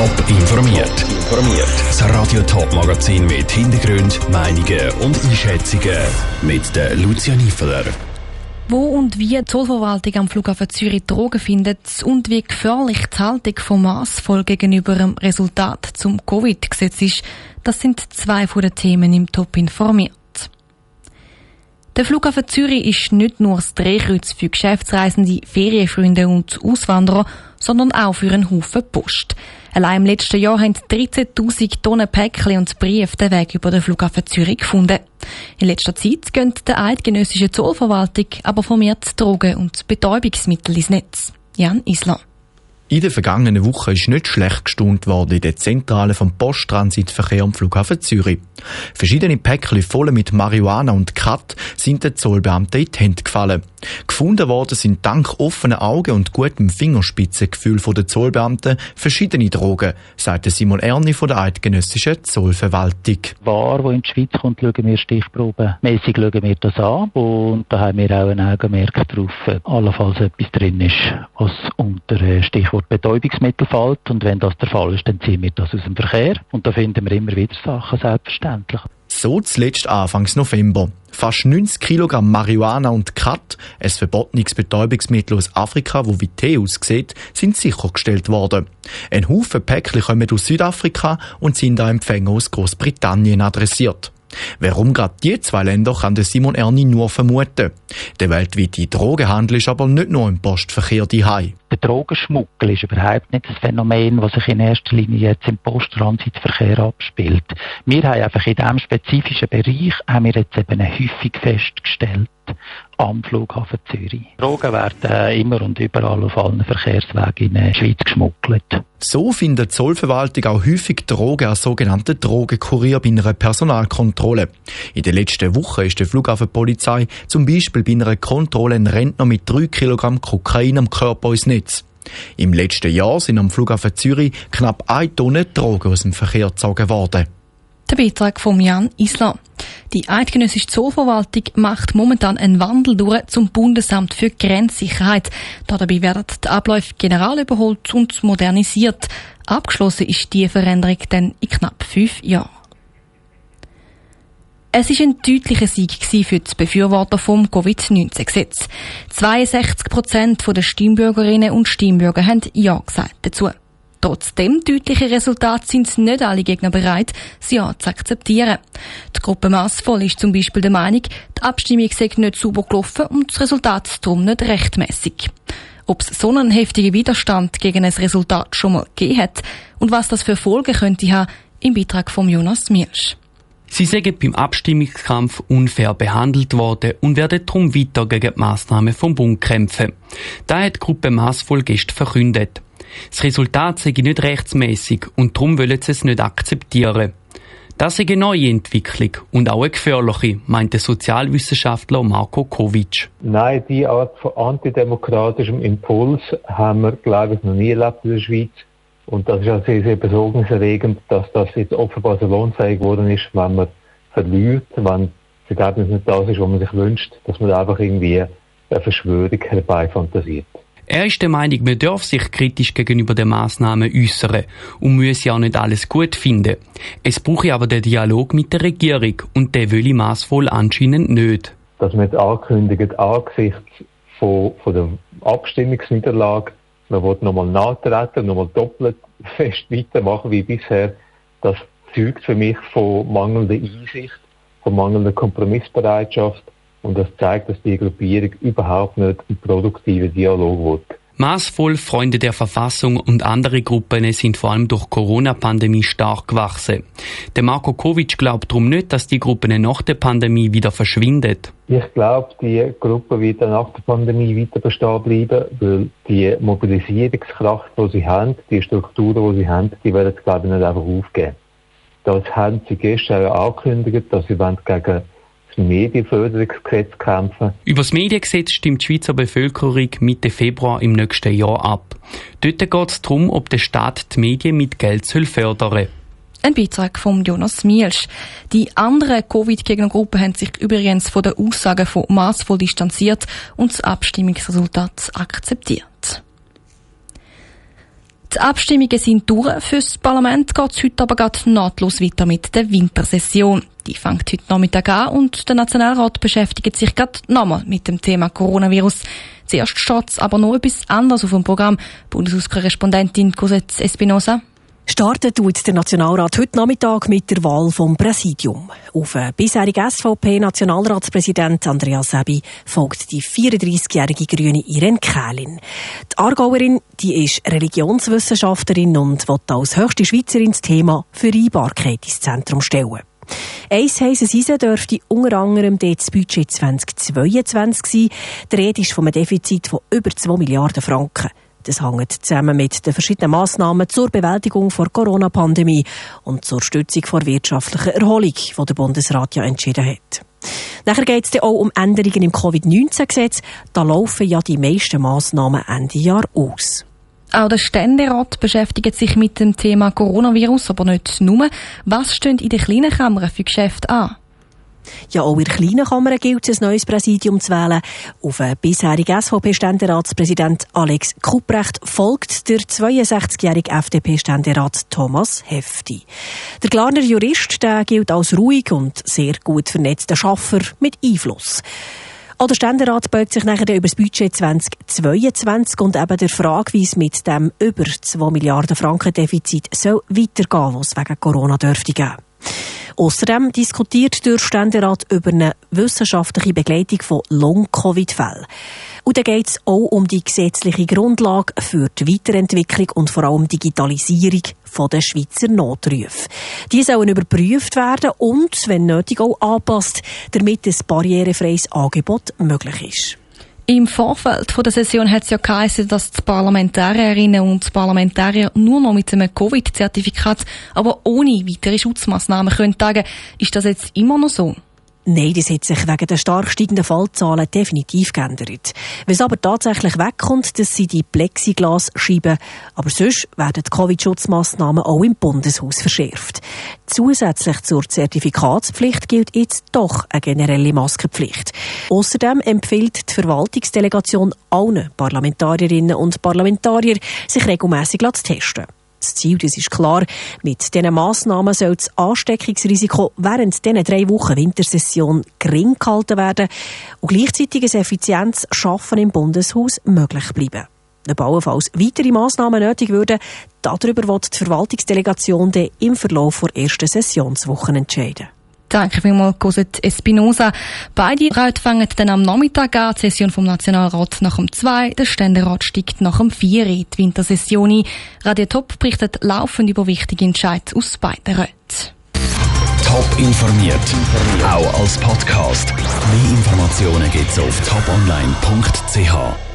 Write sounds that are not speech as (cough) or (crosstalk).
Top informiert. Informiert. Das Radio Top Magazin mit Hintergrund, Meinungen und Einschätzungen mit der Lucia Niefeler. Wo und wie die Zollverwaltung am Flughafen Zürich Drogen findet und wie gefährlich die Haltung von Massvoll gegenüber dem Resultat zum Covid-Gesetz ist, das sind zwei von den Themen im Top informiert. Der Flughafen Zürich ist nicht nur das Drehkreuz für Geschäftsreisende, Ferienfreunde und Auswanderer, sondern auch für einen Haufen Post. Allein im letzten Jahr haben 13.000 Tonnen Päckchen und Briefe den Weg über den Flughafen Zürich gefunden. In letzter Zeit gehen der eidgenössische Zollverwaltung aber vermehrt Drogen und Betäubungsmittel ins Netz. Jan Isler. In der vergangenen Woche ist nicht schlecht gestaunt worden in der Zentrale vom Posttransitverkehr am Flughafen Zürich. Verschiedene Päckchen voll mit Marihuana und Kat sind den Zollbeamten in die Hände gefallen. Gefunden worden sind dank offenen Augen und gutem Fingerspitzengefühl der Zollbeamten verschiedene Drogen, sagte Simon Erni von der Eidgenössischen Zollverwaltung. War, wo in die Schweiz kommt, schauen wir stichprobenmässig schauen wir das an und da haben wir auch ein Augenmerk darauf, allenfalls etwas drin ist, was unter Stichwort Betäubungsmittel fällt und wenn das der Fall ist, dann ziehen wir das aus dem Verkehr und da finden wir immer wieder Sachen, selbstverständlich. So zuletzt Anfangs November. Fast 90 Kilogramm Marihuana und Kat, ein verbotenes Betäubungsmittel aus Afrika, wo wie Tee aussieht, sind sichergestellt worden. Ein Haufen Päckchen kommen aus Südafrika und sind an Empfänger aus Großbritannien adressiert. Warum gerade die zwei Länder kann der Simon Erni nur vermuten. Der weltweite Drogenhandel ist aber nicht nur im Postverkehr die Der Drogenschmuggel ist überhaupt nicht das Phänomen, das sich in erster Linie jetzt im Posttransitverkehr abspielt. Wir haben einfach in diesem spezifischen Bereich haben wir jetzt eben häufig festgestellt, am Flughafen Zürich. Drogen werden äh, immer und überall auf allen Verkehrswegen in die Schweiz geschmuggelt. So findet die Zollverwaltung auch häufig Drogen als sogenannte Drogenkurier bei einer Personalkontrolle. In den letzten Wochen ist die Flughafenpolizei zum Beispiel bei einer Kontrolle ein Rentner mit 3 Kilogramm Kokain am Körper ins Netz. Im letzten Jahr sind am Flughafen Zürich knapp eine Tonne Drogen aus dem Verkehr gezogen worden. Der Beitrag von Jan Islam. Die Eidgenössische Zollverwaltung macht momentan einen Wandel durch zum Bundesamt für Grenzsicherheit. Dabei werden die Abläufe general überholt und modernisiert. Abgeschlossen ist die Veränderung dann in knapp fünf Jahren. Es ist ein deutlicher Sieg für die Befürworter vom Covid-19-Gesetz. 62 Prozent der Stimmbürgerinnen und Stimmbürger haben Ja gesagt dazu. Trotz dem deutlichen Resultat sind nicht alle Gegner bereit, sie Ja zu akzeptieren. Die Gruppe Massvoll ist zum Beispiel der Meinung, die Abstimmung sei nicht sauber gelaufen und das Resultat darum nicht rechtmäßig. Ob es so einen heftigen Widerstand gegen ein Resultat schon mal gegeben hat und was das für Folgen könnte haben, im Beitrag von Jonas Mielsch. Sie sind beim Abstimmungskampf unfair behandelt worden und werden darum weiter gegen die Massnahmen vom Bund kämpfen. Da hat die Gruppe Massvoll gestern verkündet. Das Resultat sei nicht rechtsmäßig und darum wollen sie es nicht akzeptieren. Das ist eine neue Entwicklung und auch eine gefährliche, meint der Sozialwissenschaftler Marco Kovic. Nein, die Art von antidemokratischem Impuls haben wir, glaube ich, noch nie erlebt in der Schweiz. Und das ist auch sehr, sehr besorgniserregend, dass das jetzt offenbar so lohnfähig geworden ist, wenn man verliert, wenn das Ergebnis nicht das ist, was man sich wünscht, dass man einfach irgendwie eine Verschwörung herbeifantasiert. Er ist der Meinung, man darf sich kritisch gegenüber den Massnahmen äußern und muss ja nicht alles gut finden. Es brauche aber den Dialog mit der Regierung und der will maßvoll anscheinend nicht. Dass man jetzt ankündigt, angesichts von, von der Abstimmungsniederlage, man will nochmal nachtreten, nochmal doppelt (laughs) fest weitermachen wie bisher, das zeugt für mich von mangelnder Einsicht, von mangelnder Kompromissbereitschaft und das zeigt, dass die Gruppierung überhaupt nicht einen produktiven Dialog will. Maßvoll Freunde der Verfassung und andere Gruppen sind vor allem durch Corona-Pandemie stark gewachsen. Der Marko Kovic glaubt darum nicht, dass die Gruppen nach der Pandemie wieder verschwindet. Ich glaube, die Gruppe wird nach der Pandemie weiter bestehen bleiben, weil die Mobilisierungskraft, die sie haben, die Strukturen, die sie haben, die werden, glaube ich, nicht einfach aufgeben. Das haben sie gestern angekündigt, dass sie gegen Medienförderungsgesetz kämpfen. Über das Mediengesetz stimmt die Schweizer Bevölkerung Mitte Februar im nächsten Jahr ab. Dort geht es darum, ob der Staat die Medien mit Geld fördern soll. Ein Beitrag von Jonas Mielsch. Die anderen Covid-Gegnergruppen haben sich übrigens von den Aussagen von maßvoll distanziert und das Abstimmungsresultat akzeptiert. Die Abstimmungen sind durch. Fürs Parlament geht es heute aber gerade nahtlos weiter mit der Wintersession. Die fängt heute Nachmittag an und der Nationalrat beschäftigt sich gerade nochmal mit dem Thema Coronavirus. Zuerst steht aber noch etwas anderes auf dem Programm. Bundeshauskorrespondentin Cosette Espinosa. Startet tut der Nationalrat heute Nachmittag mit der Wahl vom Präsidium. Auf den bisherigen SVP-Nationalratspräsident Andreas Sebi folgt die 34-jährige Grüne Irene Kählin. Die Aargauerin, die ist Religionswissenschaftlerin und wird als höchste Schweizerin das Thema Vereinbarkeit ins Zentrum stellen. Eins heißes Eisen dürfte unter anderem das Budget 2022 sein. Die Rede ist von einem Defizit von über 2 Milliarden Franken. Das hängt zusammen mit den verschiedenen Massnahmen zur Bewältigung der Corona-Pandemie und zur Stützung der wirtschaftlichen Erholung, die der Bundesrat ja entschieden hat. Nachher geht es auch um Änderungen im Covid-19-Gesetz. Da laufen ja die meisten Massnahmen Ende Jahr aus. Auch der Ständerat beschäftigt sich mit dem Thema Coronavirus, aber nicht nur. Was stehen in den kleinen Kammern für Geschäfte an? Ja, auch in der kleinen Kammer gilt es, ein neues Präsidium zu wählen. Auf den bisherigen SVP-Ständeratspräsident Alex Kupprecht folgt der 62-jährige FDP-Ständerat Thomas Hefti. Der Glarner Jurist der gilt als ruhig und sehr gut vernetzter Schaffer mit Einfluss. Auch der Ständerat beugt sich nachher über das Budget 2022 und eben der Frage, wie es mit dem über 2 Milliarden Franken Defizit soll weitergehen, was es wegen Corona dürfte geben. Außerdem diskutiert der Ständerat über eine wissenschaftliche Begleitung von Long-Covid-Fällen. Und dann geht es auch um die gesetzliche Grundlage für die Weiterentwicklung und vor allem Digitalisierung der Schweizer Notrufe. Die sollen überprüft werden und, wenn nötig, auch angepasst, damit ein barrierefreies Angebot möglich ist. Im Vorfeld der Session hat es ja geheißen, dass die Parlamentarierinnen und Parlamentarier nur noch mit einem Covid-Zertifikat, aber ohne weitere Schutzmaßnahmen können tagen. Ist das jetzt immer noch so? Nein, das hat sich wegen der stark steigenden Fallzahlen definitiv geändert. Es aber tatsächlich wegkommt, das sind die Plexiglasscheiben. Aber sonst werden die Covid-Schutzmaßnahmen auch im Bundeshaus verschärft. Zusätzlich zur Zertifikatspflicht gilt jetzt doch eine generelle Maskenpflicht. Außerdem empfiehlt die Verwaltungsdelegation allen Parlamentarierinnen und Parlamentariern, sich regelmäßig zu testen. Das Ziel, das ist klar, mit diesen Massnahmen soll das Ansteckungsrisiko während dieser drei Wochen Wintersession gering gehalten werden und gleichzeitig ein effizientes Schaffen im Bundeshaus möglich bleiben. Wenn allenfalls weitere Massnahmen nötig würden, darüber wird die Verwaltungsdelegation im Verlauf der ersten Sessionswochen entscheiden. Danke vielmals, Cosette Espinosa. Beide Räte fangen dann am Nachmittag an. Die Session vom Nationalrat nach dem 2, der Ständerat steigt nach dem 4 in die Wintersession Radio Top berichtet laufend über wichtige Entscheidungen aus beiden Räten. Top informiert, auch als Podcast. Mehr Informationen gibt's auf toponline.ch.